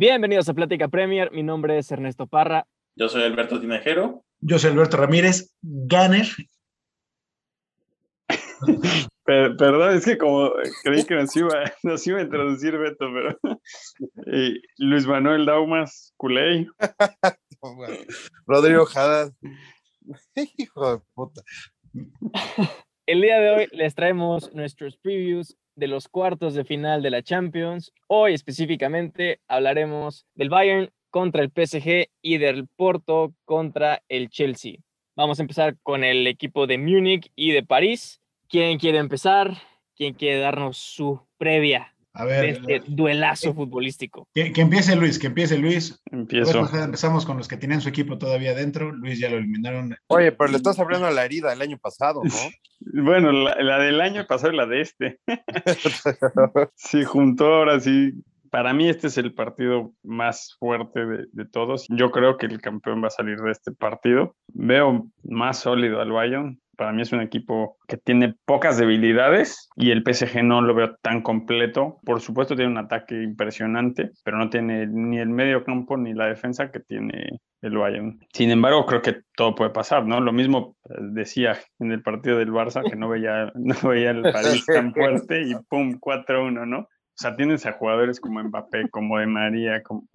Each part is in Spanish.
Bienvenidos a Plática Premier. Mi nombre es Ernesto Parra. Yo soy Alberto Tinajero. Yo soy Alberto Ramírez, Gunner. perdón, es que como creí que nos iba, iba a introducir Beto, pero Luis Manuel Daumas, Culey. Rodrigo Jada. Hijo de puta. El día de hoy les traemos nuestros previews de los cuartos de final de la Champions. Hoy específicamente hablaremos del Bayern contra el PSG y del Porto contra el Chelsea. Vamos a empezar con el equipo de Múnich y de París. ¿Quién quiere empezar? ¿Quién quiere darnos su previa a ver, este eh, duelazo futbolístico. Que, empiece Luis, que empiece Luis. Empiezo. empezamos con los que tienen su equipo todavía dentro. Luis ya lo eliminaron. Oye, pero le estás abriendo a la herida del año pasado, ¿no? bueno, la, del año pasado y la de este. sí, juntó ahora sí. Para mí este es el partido más fuerte de, de, todos. Yo creo que el campeón va a salir de este partido. Veo más sólido al Bayern para mí es un equipo que tiene pocas debilidades y el PSG no lo veo tan completo. Por supuesto tiene un ataque impresionante, pero no tiene ni el medio campo ni la defensa que tiene el Bayern. Sin embargo, creo que todo puede pasar, ¿no? Lo mismo eh, decía en el partido del Barça, que no veía, no veía el París tan fuerte y pum, 4-1, ¿no? O sea, tienes a jugadores como Mbappé, como De María, como...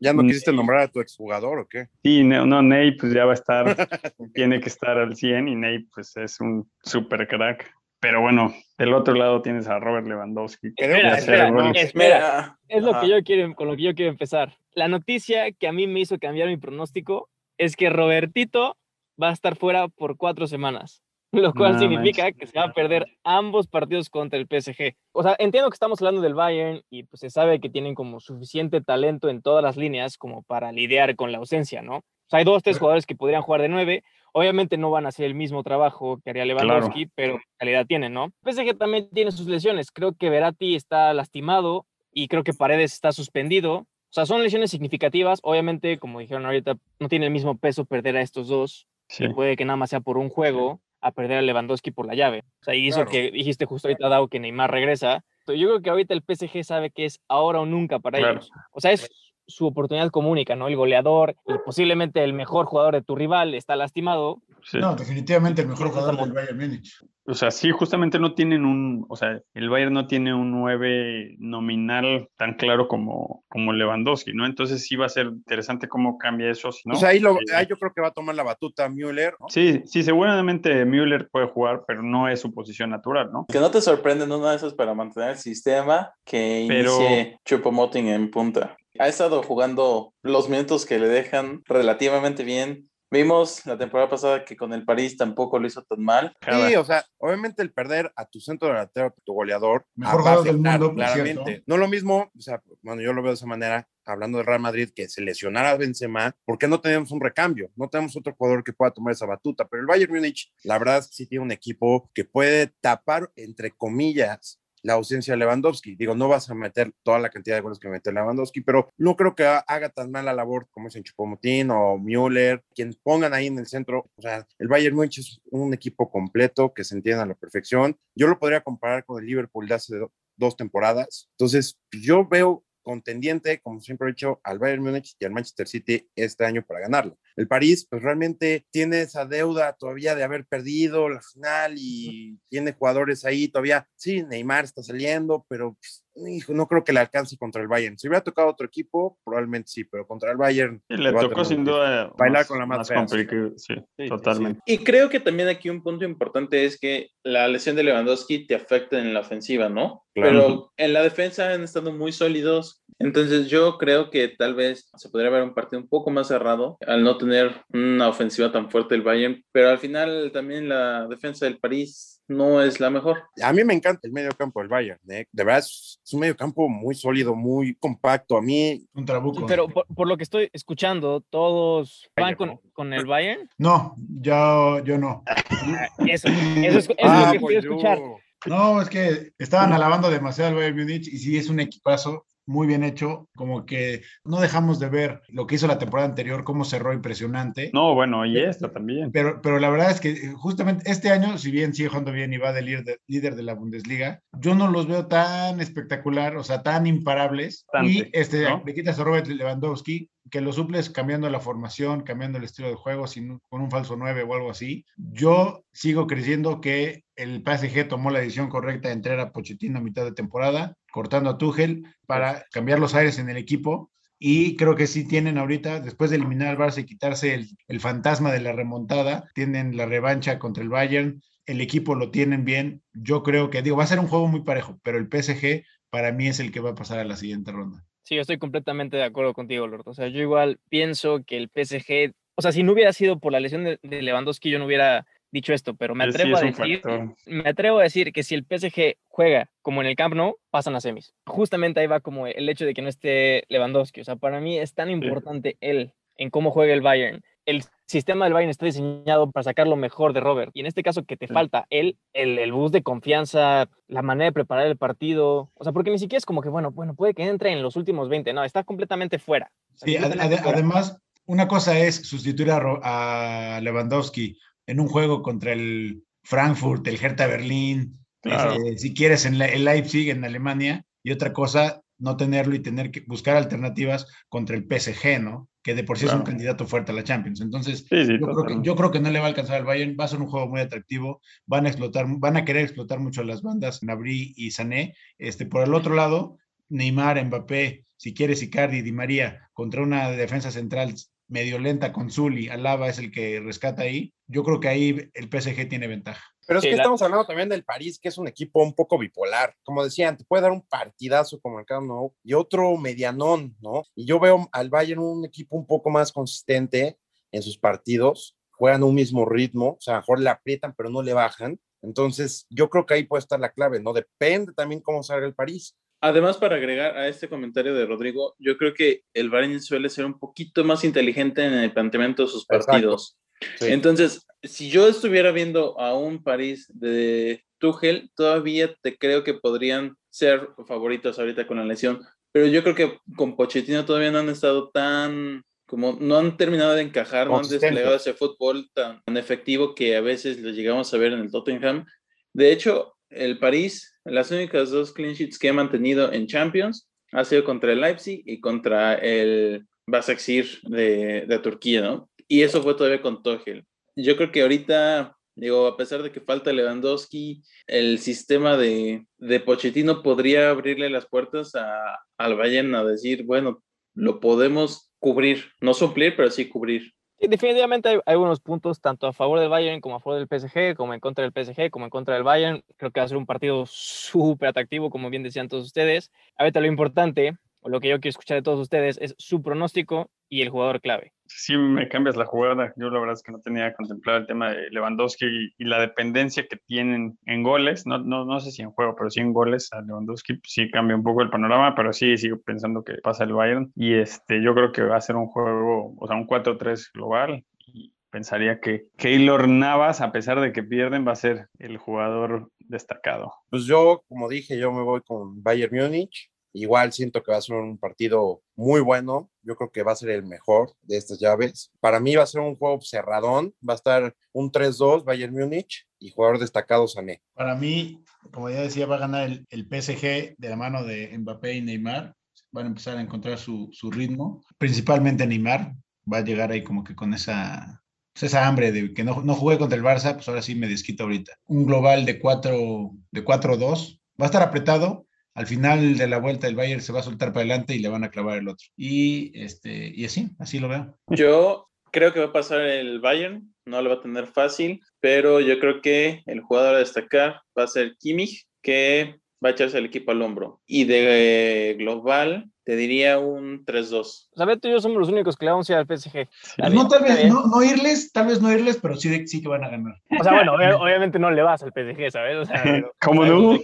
¿Ya no quisiste nombrar a tu exjugador o qué? Sí, no, no, Ney pues ya va a estar, tiene que estar al 100 y Ney pues es un super crack. Pero bueno, del otro lado tienes a Robert Lewandowski. Espera, espera, espera. Es lo que yo quiero, con lo que yo quiero empezar. La noticia que a mí me hizo cambiar mi pronóstico es que Robertito va a estar fuera por cuatro semanas lo cual significa que se va a perder ambos partidos contra el PSG. O sea, entiendo que estamos hablando del Bayern y pues se sabe que tienen como suficiente talento en todas las líneas como para lidiar con la ausencia, ¿no? O sea, hay dos, tres jugadores que podrían jugar de nueve. Obviamente no van a hacer el mismo trabajo que haría Lewandowski, pero calidad tienen, ¿no? PSG también tiene sus lesiones. Creo que Verati está lastimado y creo que Paredes está suspendido. O sea, son lesiones significativas. Obviamente, como dijeron ahorita, no tiene el mismo peso perder a estos dos. Sí. puede que nada más sea por un juego a perder a Lewandowski por la llave. O sea, y eso que dijiste justo ahorita, Dao, que Neymar regresa. Yo creo que ahorita el PSG sabe que es ahora o nunca para ellos. O sea, es su oportunidad comunica, ¿no? El goleador y posiblemente el mejor jugador de tu rival está lastimado. No, definitivamente el mejor jugador del Bayern Múnich. O sea, sí, justamente no tienen un, o sea, el Bayern no tiene un 9 nominal tan claro como, como Lewandowski, ¿no? Entonces sí va a ser interesante cómo cambia eso, ¿no? O sea, ahí, lo, ahí yo creo que va a tomar la batuta Müller. ¿no? Sí, sí, seguramente Müller puede jugar, pero no es su posición natural, ¿no? Que no te sorprenden una de esas para mantener el sistema que inicie Chupomoting en punta. Ha estado jugando los minutos que le dejan relativamente bien Vimos la temporada pasada que con el París tampoco lo hizo tan mal. Sí, o sea, obviamente el perder a tu centro delantero, tu goleador, mejor jugador del mundo, claramente. No lo mismo, o sea, bueno, yo lo veo de esa manera, hablando del Real Madrid, que se lesionara a Benzema, porque no tenemos un recambio, no tenemos otro jugador que pueda tomar esa batuta, pero el Bayern Múnich, la verdad es que sí tiene un equipo que puede tapar, entre comillas, la ausencia de Lewandowski. Digo, no vas a meter toda la cantidad de goles que mete Lewandowski, pero no creo que haga tan mala labor como es en Chupomotín o Müller, quien pongan ahí en el centro. O sea, el Bayern Múnich es un equipo completo que se entiende a la perfección. Yo lo podría comparar con el Liverpool de hace dos temporadas. Entonces, yo veo contendiente, como siempre he dicho, al Bayern Múnich y al Manchester City este año para ganarlo. El París, pues realmente tiene esa deuda todavía de haber perdido la final y tiene jugadores ahí todavía. Sí, Neymar está saliendo, pero pues, hijo, no creo que le alcance contra el Bayern. Si hubiera tocado otro equipo, probablemente sí, pero contra el Bayern. le tocó sin duda. Bailar con la más. Sí, totalmente. Y creo que también aquí un punto importante es que la lesión de Lewandowski te afecta en la ofensiva, ¿no? Pero en la defensa han estado muy sólidos. Entonces yo creo que tal vez se podría ver un partido un poco más cerrado al no tener una ofensiva tan fuerte el Bayern, pero al final también la defensa del París no es la mejor. A mí me encanta el medio campo del Bayern. ¿eh? De verdad, es un medio campo muy sólido, muy compacto. A mí. Un trabuco. Pero por, lo que estoy escuchando, ¿todos van con, con, el Bayern? No, yo, yo no. Eso, eso es, ah, lo que pues quiero escuchar. No, es que estaban alabando demasiado al Bayern Munich y sí es un equipazo muy bien hecho, como que no dejamos de ver lo que hizo la temporada anterior, cómo cerró impresionante. No, bueno, y esta también. Pero, pero la verdad es que eh, justamente este año, si bien sigue jugando bien y va de líder, líder de la Bundesliga, yo no los veo tan espectacular, o sea, tan imparables. y este, le quitas a Robert Lewandowski, que lo suples cambiando la formación, cambiando el estilo de juego, sin, con un falso 9 o algo así. Yo sigo creyendo que el PSG tomó la decisión correcta de entrar a Pochettino a mitad de temporada, cortando a Tuchel para cambiar los aires en el equipo. Y creo que sí tienen ahorita, después de eliminar al Barça y quitarse el, el fantasma de la remontada, tienen la revancha contra el Bayern, el equipo lo tienen bien. Yo creo que, digo, va a ser un juego muy parejo, pero el PSG para mí es el que va a pasar a la siguiente ronda. Sí, yo estoy completamente de acuerdo contigo, Lord. O sea, yo igual pienso que el PSG, o sea, si no hubiera sido por la lesión de, Lewandowski, yo no hubiera dicho esto, pero me atrevo a decir, me atrevo a decir que si el PSG juega como en el Camp Nou, pasan a semis. Justamente ahí va como el hecho de que no esté Lewandowski. O sea, para mí es tan importante él en cómo juega el Bayern, el sistema del Bayern está diseñado para sacar lo mejor de Robert. Y en este caso que te falta él, el, el boost de confianza, la manera de preparar el partido. O sea, porque ni siquiera es como que, bueno, bueno, puede que entre en los últimos 20. No, está completamente fuera. sí, además, una cosa es sustituir a, Lewandowski en un juego contra el Frankfurt, el Hertha Berlín, este, si quieres en el Leipzig, en Alemania, y otra cosa, no tenerlo y tener que buscar alternativas contra el PSG, ¿no? Que de por sí es un candidato fuerte a la Champions. Entonces, yo, creo que, no le va a alcanzar al Bayern, va a ser un juego muy atractivo, van a explotar, van a querer explotar mucho las bandas Nabri y Sané. Este, por el otro lado, Neymar, Mbappé, si quieres Icardi, Di María, contra una defensa central medio lenta con Zully, Alaba es el que rescata ahí. Yo creo que ahí el PSG tiene ventaja. Pero es que estamos hablando también del París, que es un equipo un poco bipolar. Como decían, te puede dar un partidazo como el Camp Nou y otro medianón, ¿no? Y yo veo al Bayern un equipo un poco más consistente en sus partidos, juegan un mismo ritmo, o sea, mejor le aprietan, pero no le bajan. Entonces, yo creo que ahí puede estar la clave, ¿no? Depende también cómo salga el París. Además, para agregar a este comentario de Rodrigo, yo creo que el Bayern suele ser un poquito más inteligente en el planteamiento de sus partidos. Entonces, si yo estuviera viendo a un París de Tuchel, todavía te creo que podrían ser favoritos ahorita con la lesión, pero yo creo que con Pochettino todavía no han estado tan como no han terminado de encajar, no han desplegado ese fútbol tan, efectivo que a veces lo llegamos a ver en el Tottenham. De hecho, el París, las únicas dos clean sheets que ha mantenido en Champions ha sido contra el Leipzig y contra el Basaksehir de, de Turquía, ¿no? Y eso fue todavía con Tuchel yo creo que ahorita, digo, a pesar de que falta Lewandowski, el sistema de, de Pochettino podría abrirle las puertas a, al Bayern a decir, bueno, lo podemos cubrir, no suplir, pero sí cubrir. Definitivamente hay, hay, buenos puntos tanto a favor del Bayern como a favor del PSG, como en contra del PSG, como en contra del Bayern. Creo que va a ser un partido súper atractivo, como bien decían todos ustedes. Ahorita lo importante, o lo que yo quiero escuchar de todos ustedes, es su pronóstico y el jugador clave sí me cambias la jugada. Yo la verdad es que no tenía contemplado el tema de Lewandowski y, la dependencia que tienen en goles. No, no, no, sé si en juego, pero sí en goles a Lewandowski. Pues sí cambia un poco el panorama, pero sí sigo pensando que pasa el Bayern. Y este, yo creo que va a ser un juego, o sea, un 4-3 global. Y pensaría que Keylor Navas, a pesar de que pierden, va a ser el jugador destacado. Pues yo, como dije, yo me voy con Bayern Múnich. Igual siento que va a ser un partido muy bueno. Yo creo que va a ser el mejor de estas llaves. Para mí va a ser un juego cerradón. Va a estar un 3-2 Bayern Múnich y jugador destacado Sané. Para mí, como ya decía, va a ganar el, el PSG de la mano de Mbappé y Neymar. Van a empezar a encontrar su, su ritmo. Principalmente Neymar va a llegar ahí como que con esa pues, esa hambre de que no, no jugué contra el Barça, pues ahora sí me desquita ahorita. Un global de 4 de 4-2. Va a estar apretado, al final de la vuelta el Bayern se va a soltar para adelante y le van a clavar el otro. Y, este, y así, así lo veo. Yo creo que va a pasar el Bayern, no lo va a tener fácil, pero yo creo que el jugador a destacar va a ser Kimmich, que va a echarse el equipo al hombro. Y de global, te diría un 3-2. Sabes, tú y yo somos los únicos que le vamos a ir al PSG. no, tal vez no, irles, tal vez no irles, pero sí, sí que van a ganar. O sea, bueno, obviamente no le vas al PSG, ¿sabes? O sea, ¿Cómo no?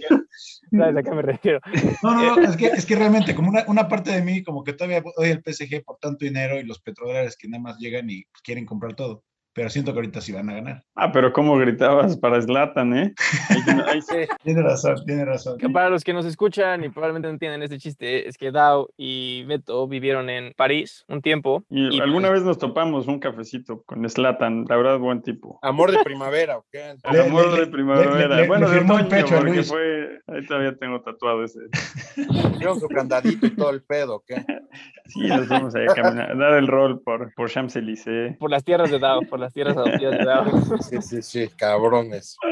¿Sabes a qué me refiero? No, no, no, es que, es que realmente, como una, una parte de mí, como que todavía odia el PSG por tanto dinero y los petrodólares que nada más llegan y quieren comprar todo. Pero siento que ahorita sí van a ganar. Ah, pero ¿cómo gritabas para Slatan, eh? tiene razón, tiene razón. para los que nos escuchan y probablemente no entienden este chiste, es que Dao y Beto vivieron en París un tiempo. Y, alguna pues vez nos topamos un cafecito con Slatan, la verdad, buen tipo. Amor de primavera, ¿o qué? amor de primavera. bueno, de otoño, pecho porque fue, ahí todavía tengo tatuado ese. Hicieron su candadito y todo el pedo, ¿qué? Sí, nos fuimos a caminar, dar el rol por, por Champs-Élysées. Por las tierras de Dao, por las tierras adoptivas de Dao. Sí, sí, sí, cabrones.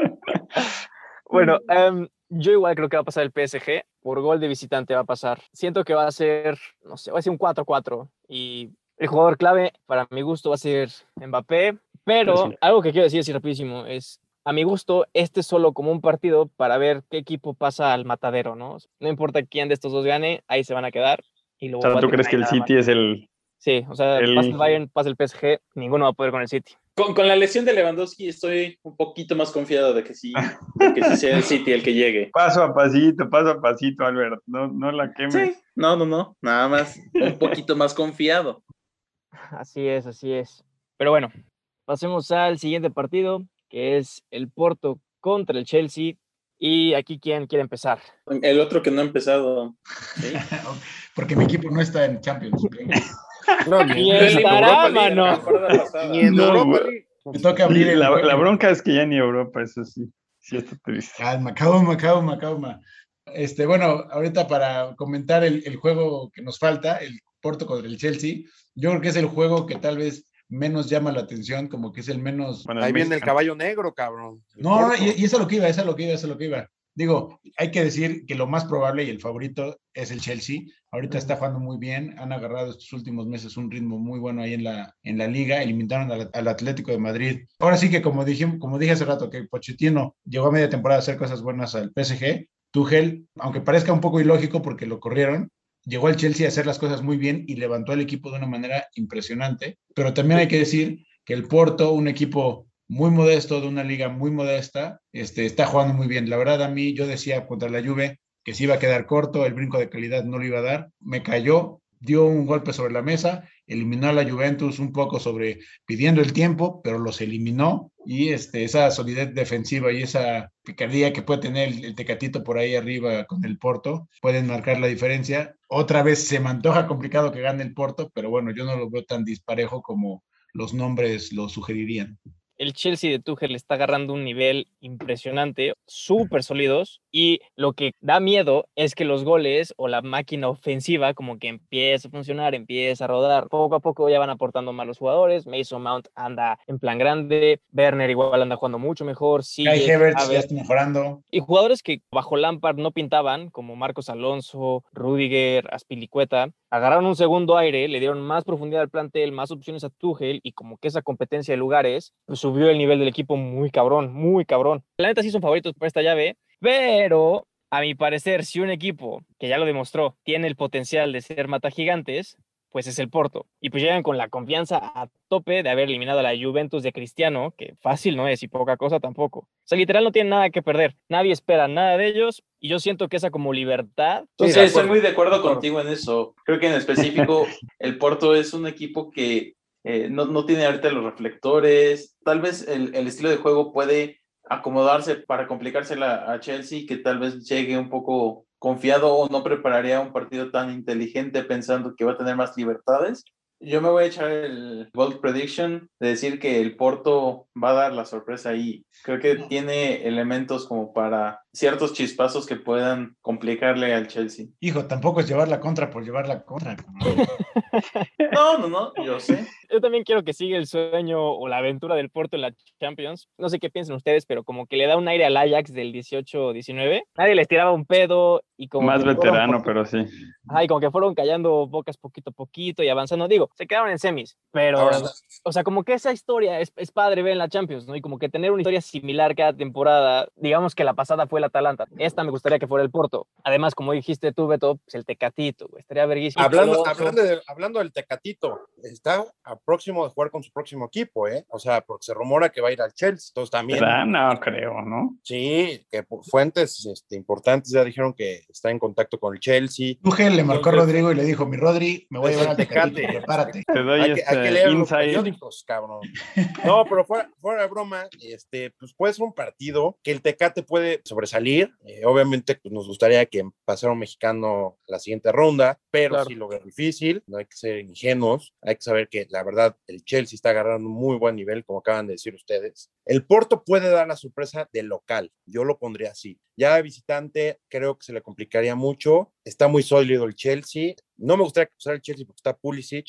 Bueno, um, yo igual creo que va a pasar el PSG. Por gol de visitante va a pasar. Siento que va a ser, no sé, va a ser un 4-4. Y el jugador clave, para mi gusto, va a ser Mbappé. Pero algo que quiero decir así rapidísimo es, a mi gusto, este es solo como un partido para ver qué equipo pasa al matadero, ¿no? No importa quién de estos dos gane, ahí se van a quedar. Y luego o sea, ¿tú crees que el City es el, Sí, o sea, pasa el Bayern, pasa el PSG, ninguno va a poder con el City. Con, con, la lesión de Lewandowski estoy un poquito más confiado de que sí, de que sí sea el City el que llegue. Paso a pasito, paso a pasito, Albert, no, no la quemes. Sí, no, no, no, nada más un poquito más confiado. Así es, así es. Pero bueno, pasemos al siguiente partido, que es el Porto contra el Chelsea. Y aquí, ¿quién quiere empezar? El otro que no ha empezado. Porque mi equipo no está en Champions. No, ni, estará, mano. Ni en Europa. Me toca abrir la, la, bronca es que ya ni Europa, eso sí. Sí está triste. Calma, calma, calma, calma. Este, bueno, ahorita para comentar el, el, juego que nos falta, el Porto contra el Chelsea, yo creo que es el juego que tal vez menos llama la atención, como que es el menos... Ahí viene el caballo negro, cabrón. no, y, y, eso es lo que iba, eso es lo que iba, eso es lo que iba. Digo, hay que decir que lo más probable y el favorito es el Chelsea. Ahorita está jugando muy bien, han agarrado estos últimos meses un ritmo muy bueno ahí en la, en la liga, eliminaron al, Atlético de Madrid. Ahora sí que como dije, como dije hace rato, que Pochettino llegó a media temporada a hacer cosas buenas al PSG, Tuchel, aunque parezca un poco ilógico porque lo corrieron, llegó al Chelsea a hacer las cosas muy bien y levantó al equipo de una manera impresionante. Pero también hay que decir que el Porto, un equipo muy modesto, de una liga muy modesta, este, está jugando muy bien. La verdad, a mí yo decía contra la Juve que se iba a quedar corto, el brinco de calidad no lo iba a dar, me cayó, dio un golpe sobre la mesa, eliminó a la Juventus un poco sobre pidiendo el tiempo, pero los eliminó y este, esa solidez defensiva y esa picardía que puede tener el, Tecatito por ahí arriba con el Porto pueden marcar la diferencia. Otra vez se me antoja complicado que gane el Porto, pero bueno, yo no lo veo tan disparejo como los nombres lo sugerirían el Chelsea de Tuchel está agarrando un nivel impresionante, súper sólidos, y lo que da miedo es que los goles o la máquina ofensiva como que empieza a funcionar, empieza a rodar. Poco a poco ya van aportando más los jugadores, Mason Mount anda en plan grande, Werner igual anda jugando mucho mejor, sí, ya está mejorando. Y jugadores que bajo Lampard no pintaban, como Marcos Alonso, Rudiger, Aspilicueta, agarraron un segundo aire, le dieron más profundidad al plantel, más opciones a Tuchel y como que esa competencia de lugares pues, subió el nivel del equipo muy cabrón, muy cabrón. La neta sí son favoritos para esta llave, pero a mi parecer, si un equipo que ya lo demostró tiene el potencial de ser mata gigantes, pues es el Porto. Y pues llegan con la confianza a tope de haber eliminado a la Juventus de Cristiano, que fácil no es y poca cosa tampoco. O sea, literal no tienen nada que perder. Nadie espera nada de ellos y yo siento que esa como libertad. Sí, estoy muy de acuerdo contigo en eso. Creo que en específico el Porto es un equipo que eh, no, no, tiene ahorita los reflectores. Tal vez el, el estilo de juego puede acomodarse para complicársela a Chelsea, que tal vez llegue un poco confiado o no prepararía un partido tan inteligente pensando que va a tener más libertades. Yo me voy a echar el bold prediction de decir que el Porto va a dar la sorpresa ahí. Creo que tiene elementos como para ciertos chispazos que puedan complicarle al Chelsea. Hijo, tampoco es llevar la contra por llevar la contra. No, no, no, yo sé. Yo también quiero que siga el sueño o la aventura del Porto en la Champions. No sé qué piensan ustedes, pero como que le da un aire al Ajax del 18-19. Nadie les tiraba un pedo y como... Más veterano, pero sí. Ay, como que fueron callando bocas poquito a poquito y avanzando. Digo, se quedaron en semis, pero... o sea, como que esa historia es, es padre ver en la Champions, ¿no? Y como que tener una historia similar cada temporada. Digamos que la pasada fue el Atalanta. Esta me gustaría que fuera el Porto. Además, como dijiste tú, Beto, pues el Tecatito, estaría verguísimo. Hablando, hablando, hablando del Tecatito, está a próximo de jugar con su próximo equipo, ¿eh? O sea, porque se rumora que va a ir al Chelsea. Entonces también. No, creo, ¿no? Sí, que fuentes este, importantes ya dijeron que está en contacto con el Chelsea. Le marcó a Rodrigo y le dijo, mi Rodri, me voy a llevar al Tecate, prepárate. Te doy hay, que, hay que este leer los periódicos, cabrón. No, pero fuera, fuera, de broma, este, pues puede ser un partido que el Tecate puede sobresalir. Eh, obviamente, pues nos gustaría que pasara un mexicano la siguiente ronda, pero si lo veo difícil, no hay que ser ingenuos, hay que saber que la verdad el Chelsea está agarrando un muy buen nivel, como acaban de decir ustedes. El Porto puede dar la sorpresa del local, yo lo pondría así. Ya de visitante creo que se le complicaría mucho, está muy sólido el Chelsea, no me gustaría que pasara el Chelsea porque está Pulisic,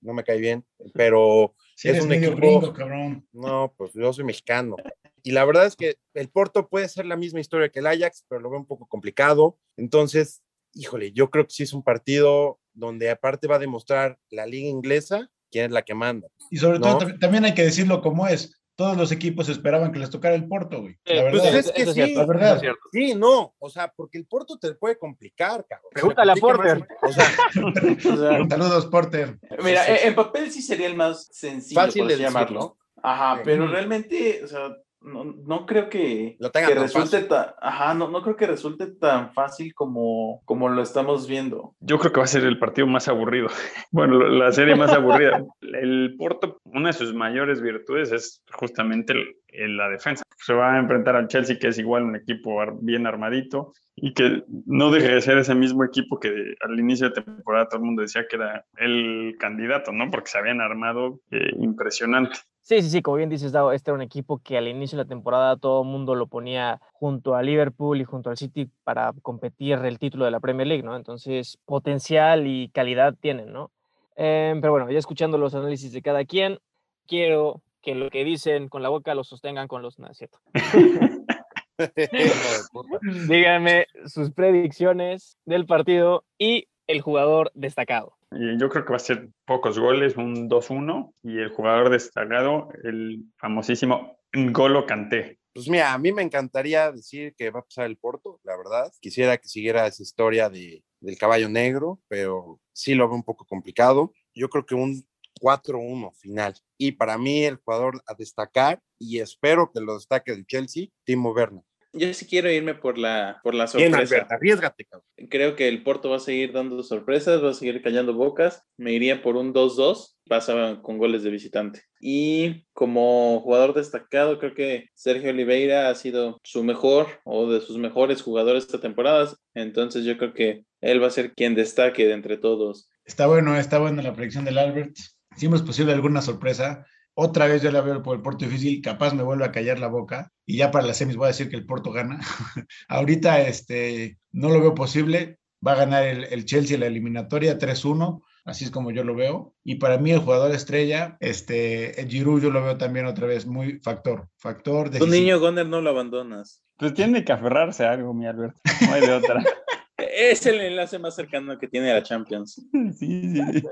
no me cae bien, pero es un equipo. cabrón. No, pues yo soy mexicano. Y la verdad es que el Porto puede ser la misma historia que el Ajax, pero lo veo un poco complicado. Entonces, híjole, yo creo que sí es un partido donde aparte va a demostrar la liga inglesa quién es la que manda. Y sobre todo también hay que decirlo como es. Todos los equipos esperaban que les tocara el Porto, güey. La pues verdad. es que sí, la verdad. Sí, no, o sea, porque el Porto te puede complicar, cabrón. Pregúntale a Porter. o, sea, Saludos, Porter. Mira, en papel sí sería el más sencillo, Fácil de llamarlo. Ajá, pero realmente, o sea, no, no creo que, que resulte tan, ajá, no, no creo que resulte tan fácil como, como lo estamos viendo. Yo creo que va a ser el partido más aburrido. Bueno, la serie más aburrida. El Porto, una de sus mayores virtudes es justamente la defensa. Se va a enfrentar al Chelsea, que es igual un equipo bien armadito y que no deje de ser ese mismo equipo que al inicio de temporada todo el mundo decía que era el candidato, ¿no? Porque se habían armado eh, impresionante. Sí, sí, sí, como bien dices, Dado, este era un equipo que al inicio de la temporada todo el mundo lo ponía junto a Liverpool y junto al City para competir el título de la Premier League, ¿no? Entonces, potencial y calidad tienen, ¿no? Em, pero bueno, ya escuchando los análisis de cada quien, quiero que lo que dicen con la boca lo sostengan con los... No, cierto. Díganme sus predicciones del partido y el jugador destacado. Yo creo que va a ser pocos goles, un 2-1, y el jugador destacado, el famosísimo Ngolo Kanté. Pues mira, a mí me encantaría decir que va a pasar el Porto, la verdad. Quisiera que siguiera esa historia de, del caballo negro, pero sí lo veo un poco complicado. Yo creo que un 4-1 final. Y para mí el jugador a destacar, y espero que lo destaque el Chelsea, Timo Werner. Yo sí quiero irme por la, por la sorpresa. arriesgate, cabrón. Creo que el Porto va a seguir dando sorpresas, va a seguir callando bocas. Me iría por un 2-2, pasa con goles de visitante. Y como jugador destacado, creo que Sergio Oliveira ha sido su mejor o de sus mejores jugadores esta temporada. Entonces yo creo que él va a ser quien destaque de entre todos. Está bueno, está bueno la predicción del Albert. Si es posible alguna sorpresa, otra vez yo la veo por el Porto difícil, capaz me vuelve a callar la boca y ya para las semis voy a decir que el Porto gana. Ahorita este, no lo veo posible, va a ganar el, Chelsea la eliminatoria 3-1, así es como yo lo veo. Y para mí el jugador estrella, este, el Giroud yo lo veo también otra vez muy factor, factor de... Tu niño Goner no lo abandonas. Pues tiene que aferrarse a algo, mi Alberto, no hay de otra. es el enlace más cercano que tiene a la Champions. Sí, sí, sí.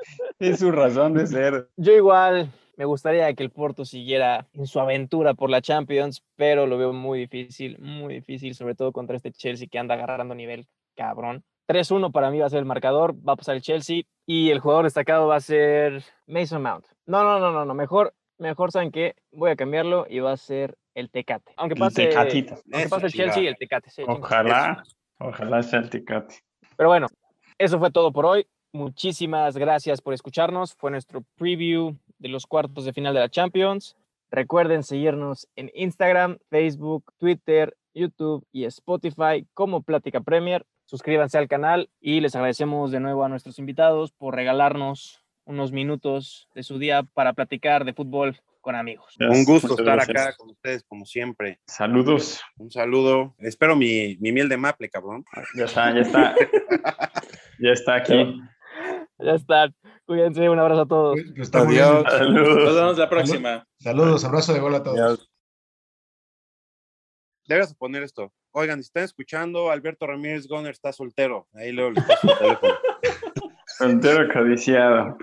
Es su razón de ser. Yo igual, me gustaría que el Porto siguiera en su aventura por la Champions, pero lo veo muy difícil, muy difícil, sobre todo contra este Chelsea que anda agarrando nivel cabrón. 3-1 para mí va a ser el marcador, va a pasar el Chelsea y el jugador destacado va a ser Mason Mount. No, no, no, no, no, mejor, mejor saben que voy a cambiarlo y va a ser el Tecate. Aunque pase, aunque pase el Chelsea, el Tecate. ojalá, ojalá sea el Tecate. Pero bueno, eso fue todo por hoy. Muchísimas gracias por escucharnos. Fue nuestro preview de los cuartos de final de la Champions. Recuerden seguirnos en Instagram, Facebook, Twitter, YouTube y Spotify como Plática Premier. Suscríbanse al canal y les agradecemos de nuevo a nuestros invitados por regalarnos unos minutos de su día para platicar de fútbol con amigos. Un gusto estar acá con ustedes, como siempre. Saludos. Un saludo. Espero mi, mi miel de maple, cabrón. Ya está, ya está. ya está aquí. Ya está. Cuídense, un abrazo a todos. Pues, Adiós. Saludos. Nos vemos la próxima. Saludos, abrazo de gol a todos. Debes poner esto. Oigan, si están escuchando, Alberto Ramírez Goner está soltero. Ahí luego le paso el teléfono. soltero codiciado.